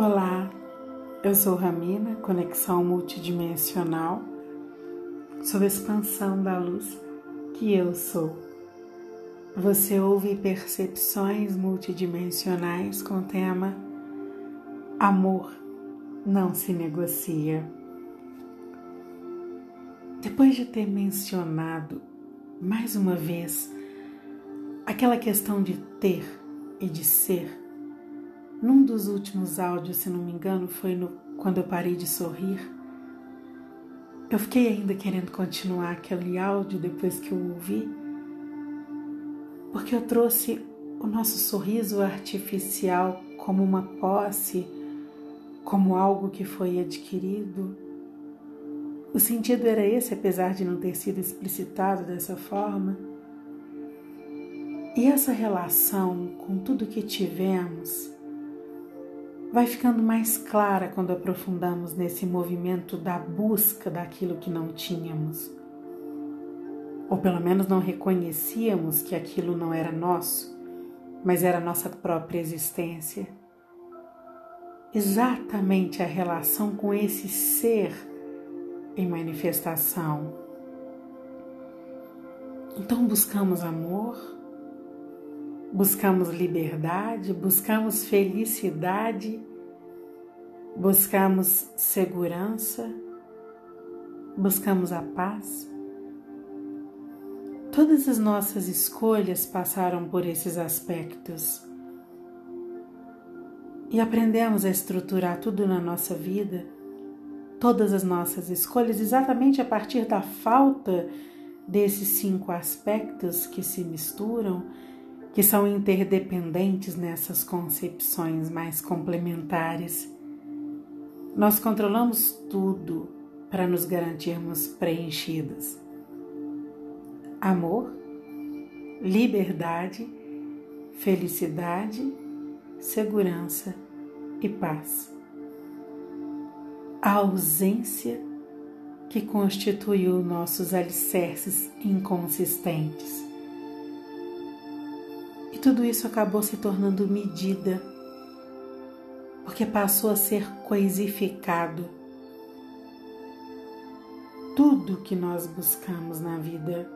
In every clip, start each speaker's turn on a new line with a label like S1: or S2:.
S1: Olá, eu sou Ramina, conexão multidimensional, sob a expansão da luz que eu sou. Você ouve percepções multidimensionais com o tema Amor não se negocia. Depois de ter mencionado mais uma vez aquela questão de ter e de ser, num dos últimos áudios, se não me engano, foi no, quando eu parei de sorrir. Eu fiquei ainda querendo continuar aquele áudio depois que eu ouvi, porque eu trouxe o nosso sorriso artificial como uma posse, como algo que foi adquirido. O sentido era esse, apesar de não ter sido explicitado dessa forma. E essa relação com tudo que tivemos vai ficando mais clara quando aprofundamos nesse movimento da busca daquilo que não tínhamos. Ou pelo menos não reconhecíamos que aquilo não era nosso, mas era nossa própria existência. Exatamente a relação com esse ser em manifestação. Então buscamos amor, buscamos liberdade, buscamos felicidade, buscamos segurança, buscamos a paz. Todas as nossas escolhas passaram por esses aspectos. E aprendemos a estruturar tudo na nossa vida, todas as nossas escolhas, exatamente a partir da falta desses cinco aspectos que se misturam que são interdependentes nessas concepções mais complementares. Nós controlamos tudo para nos garantirmos preenchidos. Amor, liberdade, felicidade, segurança e paz. A ausência que constituiu nossos alicerces inconsistentes e tudo isso acabou se tornando medida, porque passou a ser coisificado. Tudo que nós buscamos na vida,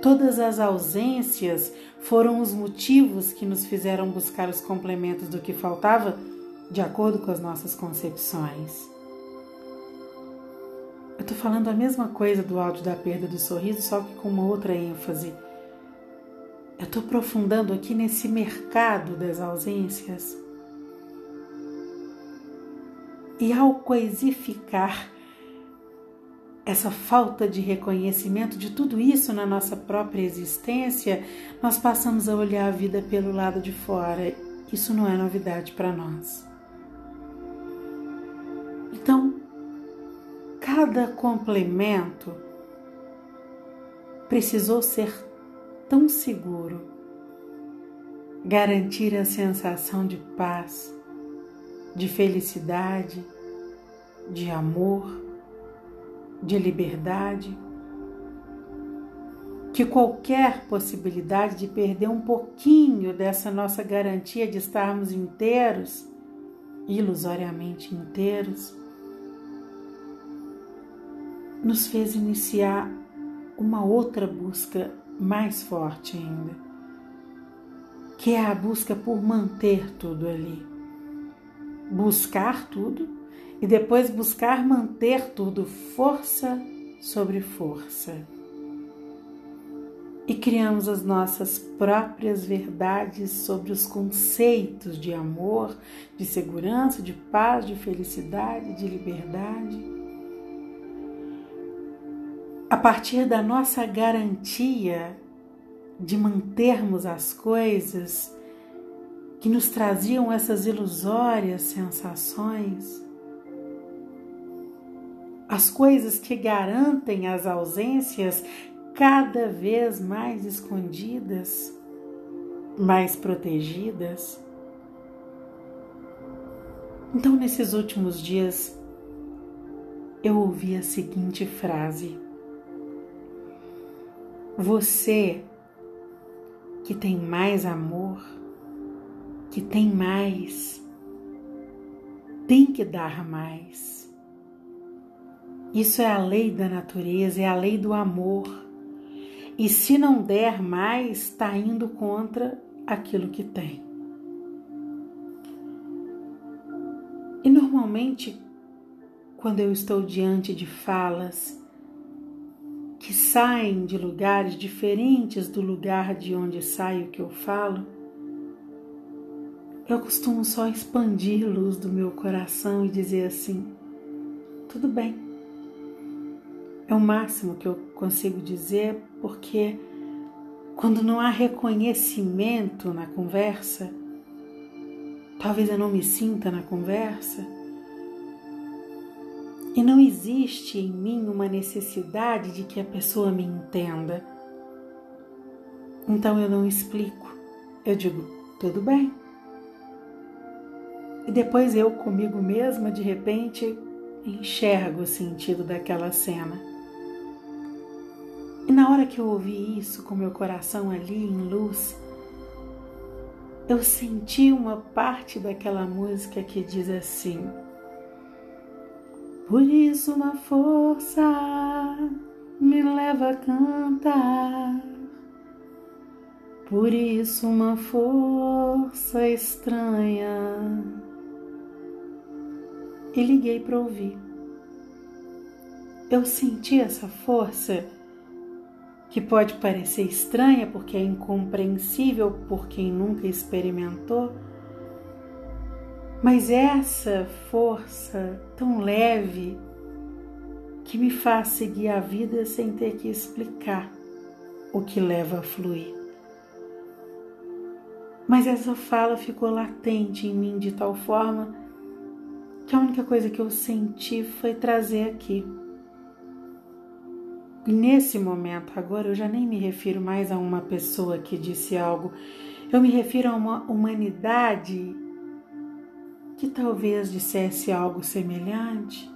S1: todas as ausências foram os motivos que nos fizeram buscar os complementos do que faltava de acordo com as nossas concepções. Eu estou falando a mesma coisa do áudio da perda do sorriso, só que com uma outra ênfase eu estou aprofundando aqui nesse mercado das ausências. E ao coisificar essa falta de reconhecimento de tudo isso na nossa própria existência, nós passamos a olhar a vida pelo lado de fora. Isso não é novidade para nós. Então, cada complemento precisou ser tão seguro, garantir a sensação de paz, de felicidade, de amor, de liberdade, que qualquer possibilidade de perder um pouquinho dessa nossa garantia de estarmos inteiros, ilusoriamente inteiros, nos fez iniciar uma outra busca mais forte ainda, que é a busca por manter tudo ali. Buscar tudo e depois buscar manter tudo, força sobre força. E criamos as nossas próprias verdades sobre os conceitos de amor, de segurança, de paz, de felicidade, de liberdade a partir da nossa garantia de mantermos as coisas que nos traziam essas ilusórias sensações, as coisas que garantem as ausências cada vez mais escondidas, mais protegidas. Então, nesses últimos dias, eu ouvi a seguinte frase você que tem mais amor, que tem mais tem que dar mais. Isso é a lei da natureza, é a lei do amor. E se não der mais, está indo contra aquilo que tem. E normalmente, quando eu estou diante de falas que saem de lugares diferentes do lugar de onde sai o que eu falo, eu costumo só expandir luz do meu coração e dizer assim: tudo bem. É o máximo que eu consigo dizer, porque quando não há reconhecimento na conversa, talvez eu não me sinta na conversa, e não existe em mim uma necessidade de que a pessoa me entenda. Então eu não explico. Eu digo, tudo bem. E depois eu comigo mesma, de repente, enxergo o sentido daquela cena. E na hora que eu ouvi isso, com meu coração ali em luz, eu senti uma parte daquela música que diz assim: Por isso uma força me leva a cantar. Por isso uma força estranha e liguei para ouvir. Eu senti essa força que pode parecer estranha porque é incompreensível por quem nunca experimentou, mas essa força tão leve que me faz seguir a vida sem ter que explicar o que leva a fluir. Mas essa fala ficou latente em mim de tal forma que a única coisa que eu senti foi trazer aqui. E nesse momento, agora eu já nem me refiro mais a uma pessoa que disse algo, eu me refiro a uma humanidade que talvez dissesse algo semelhante.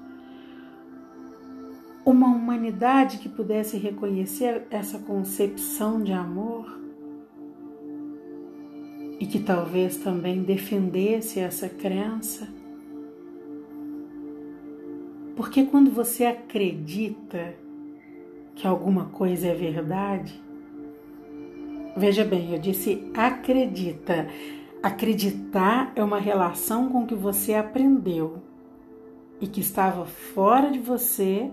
S1: Uma humanidade que pudesse reconhecer essa concepção de amor e que talvez também defendesse essa crença porque quando você acredita que alguma coisa é verdade, veja bem, eu disse acredita. Acreditar é uma relação com o que você aprendeu e que estava fora de você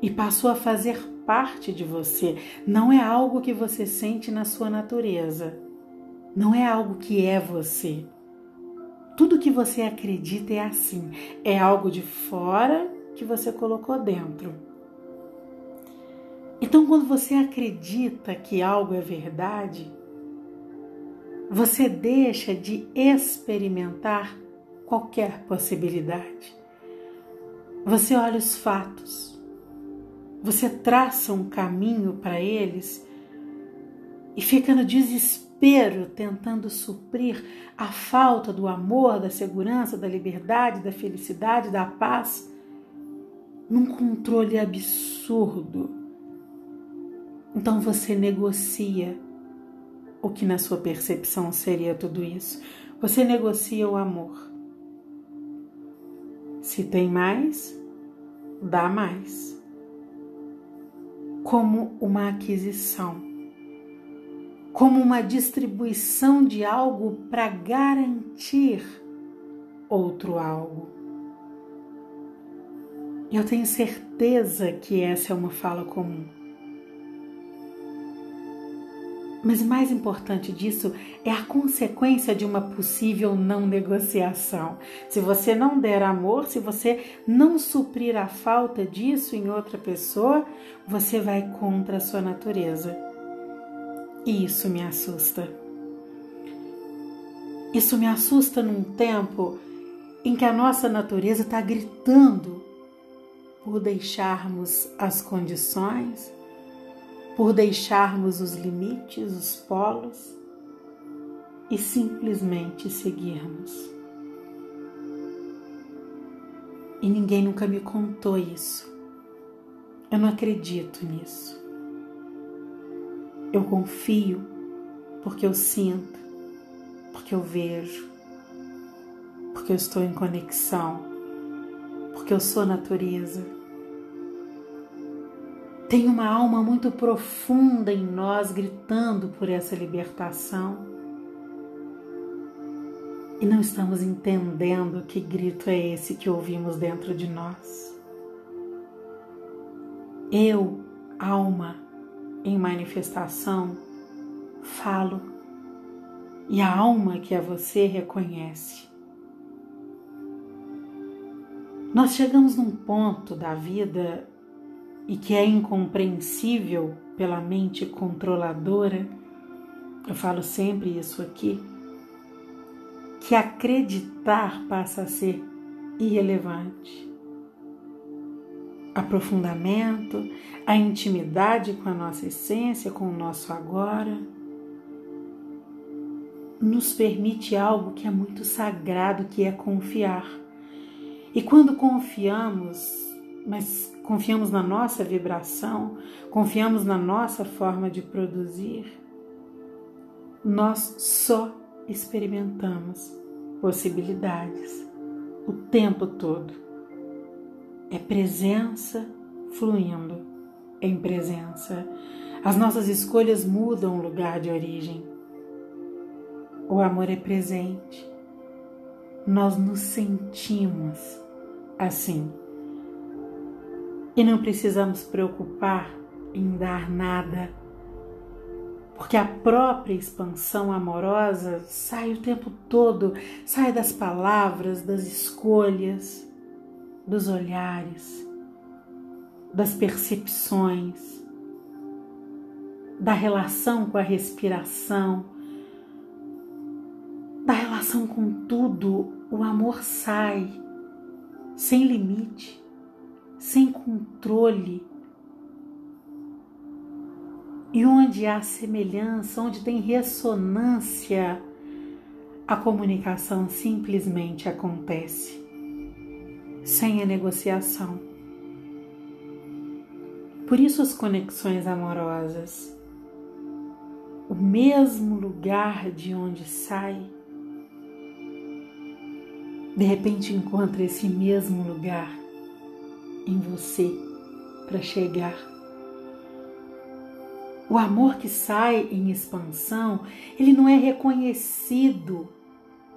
S1: e passou a fazer parte de você. Não é algo que você sente na sua natureza. Não é algo que é você. Tudo que você acredita é assim. É algo de fora que você colocou dentro. Então, quando você acredita que algo é verdade, você deixa de experimentar qualquer possibilidade. Você olha os fatos, você traça um caminho para eles e fica no desespero tentando suprir a falta do amor, da segurança, da liberdade, da felicidade, da paz num controle absurdo. Então você negocia o que na sua percepção seria tudo isso. Você negocia o amor. Se tem mais, dá mais. Como uma aquisição, como uma distribuição de algo para garantir outro algo. Eu tenho certeza que essa é uma fala comum. Mas mais importante disso é a consequência de uma possível não negociação. Se você não der amor, se você não suprir a falta disso em outra pessoa, você vai contra a sua natureza. E isso me assusta. Isso me assusta num tempo em que a nossa natureza está gritando por deixarmos as condições, por deixarmos os limites, os polos e simplesmente seguirmos. E ninguém nunca me contou isso. Eu não acredito nisso. Eu confio porque eu sinto, porque eu vejo, porque eu estou em conexão, porque eu sou natureza. Tem uma alma muito profunda em nós gritando por essa libertação. E não estamos entendendo que grito é esse que ouvimos dentro de nós. Eu, alma em manifestação, falo e a alma que é você reconhece. Nós chegamos num ponto da vida e que é incompreensível pela mente controladora, eu falo sempre isso aqui, que acreditar passa a ser irrelevante. Aprofundamento, a intimidade com a nossa essência, com o nosso agora, nos permite algo que é muito sagrado, que é confiar. E quando confiamos, mas confiamos na nossa vibração, confiamos na nossa forma de produzir, nós só experimentamos possibilidades o tempo todo. É presença fluindo em presença. As nossas escolhas mudam o lugar de origem. O amor é presente. Nós nos sentimos assim. E não precisamos preocupar em dar nada, porque a própria expansão amorosa sai o tempo todo, sai das palavras, das escolhas, dos olhares, das percepções, da relação com a respiração, da relação com tudo. O amor sai sem limite sem controle. E onde há semelhança, onde tem ressonância, a comunicação simplesmente acontece, sem a negociação. Por isso, as conexões amorosas, o mesmo lugar de onde sai, de repente encontra esse mesmo lugar em você para chegar. O amor que sai em expansão, ele não é reconhecido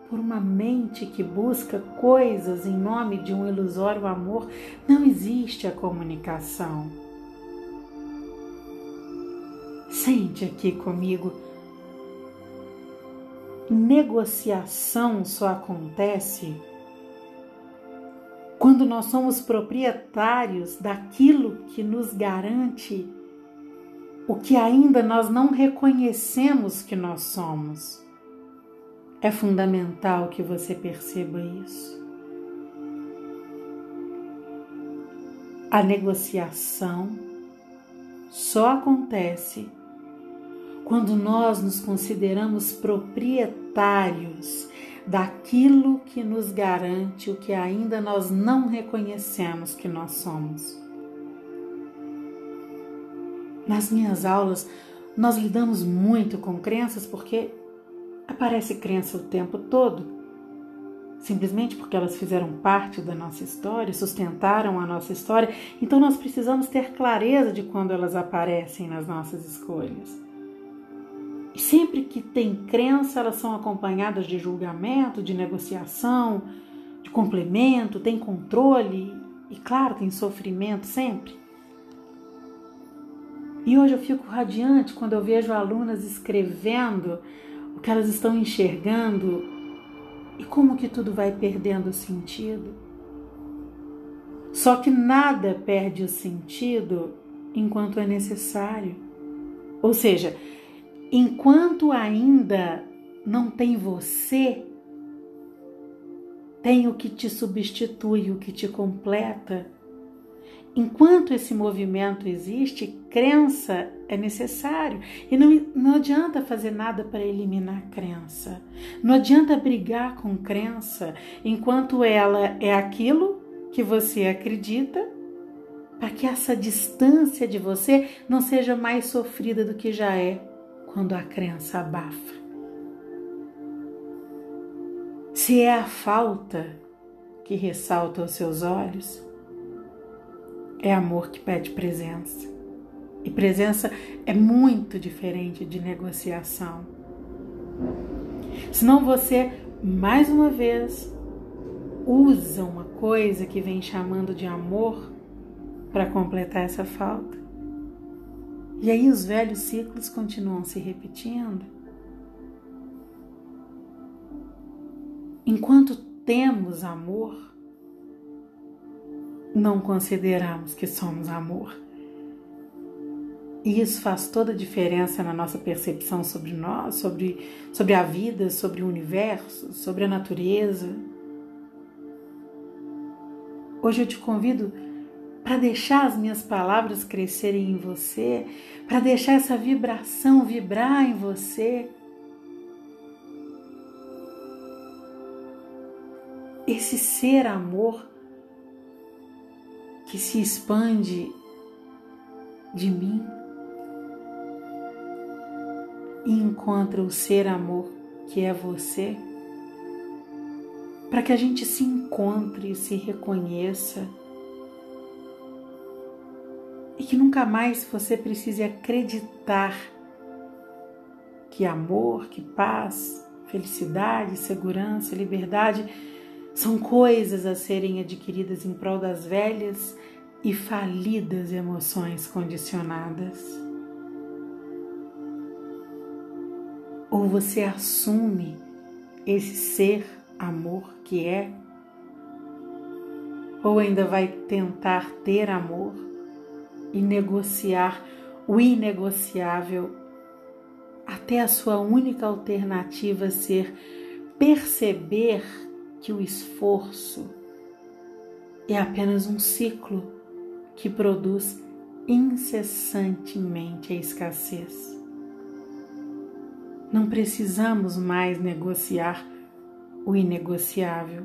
S1: por uma mente que busca coisas em nome de um ilusório amor. Não existe a comunicação. Sente aqui comigo. Negociação só acontece quando nós somos proprietários daquilo que nos garante o que ainda nós não reconhecemos que nós somos. É fundamental que você perceba isso. A negociação só acontece quando nós nos consideramos proprietários daquilo que nos garante o que ainda nós não reconhecemos que nós somos. Nas minhas aulas, nós lidamos muito com crenças porque aparece crença o tempo todo, simplesmente porque elas fizeram parte da nossa história, sustentaram a nossa história, então nós precisamos ter clareza de quando elas aparecem nas nossas escolhas. Sempre que tem crença, elas são acompanhadas de julgamento, de negociação, de complemento, tem controle e, claro, tem sofrimento sempre. E hoje eu fico radiante quando eu vejo alunas escrevendo o que elas estão enxergando e como que tudo vai perdendo sentido. Só que nada perde o sentido enquanto é necessário. Ou seja, enquanto ainda não tem você, tem o que te substitui, o que te completa. Enquanto esse movimento existe, crença é necessário. E não, não adianta fazer nada para eliminar crença. Não adianta brigar com crença enquanto ela é aquilo que você acredita, para que essa distância de você não seja mais sofrida do que já é quando a crença abafa. Se é a falta que ressalta aos seus olhos, é amor que pede presença. E presença é muito diferente de negociação. Senão você, mais uma vez, usa uma coisa que vem chamando de amor para completar essa falta. E aí os velhos ciclos continuam se repetindo. Enquanto temos amor, não consideramos que somos amor. E isso faz toda a diferença na nossa percepção sobre nós, sobre, sobre a vida, sobre o universo, sobre a natureza. Hoje eu te convido para deixar as minhas palavras crescerem em você, para deixar essa vibração vibrar em você. Esse ser amor que se expande de mim e encontra o ser amor que é você, para que a gente se encontre, se reconheça que nunca mais você precise acreditar que amor, que paz, felicidade, segurança, liberdade são coisas a serem adquiridas em prol das velhas e falidas emoções condicionadas. Ou você assume esse ser amor que é, ou ainda vai tentar ter amor e negociar o inegociável até a sua única alternativa ser perceber que o esforço é apenas um ciclo que produz incessantemente a escassez. Não precisamos mais negociar o inegociável.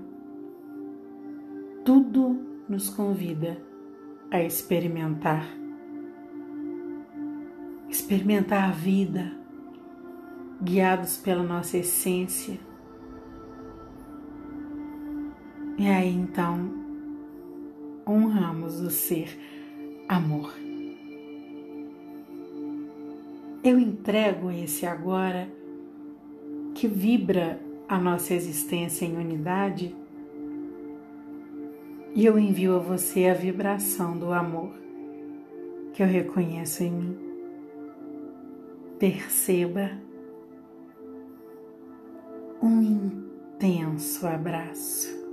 S1: Tudo nos convida a experimentar. Experimentar a vida, guiados pela nossa essência. E aí então honramos o ser amor. Eu entrego esse agora que vibra a nossa existência em unidade e eu envio a você a vibração do amor que eu reconheço em mim. Perceba um intenso abraço.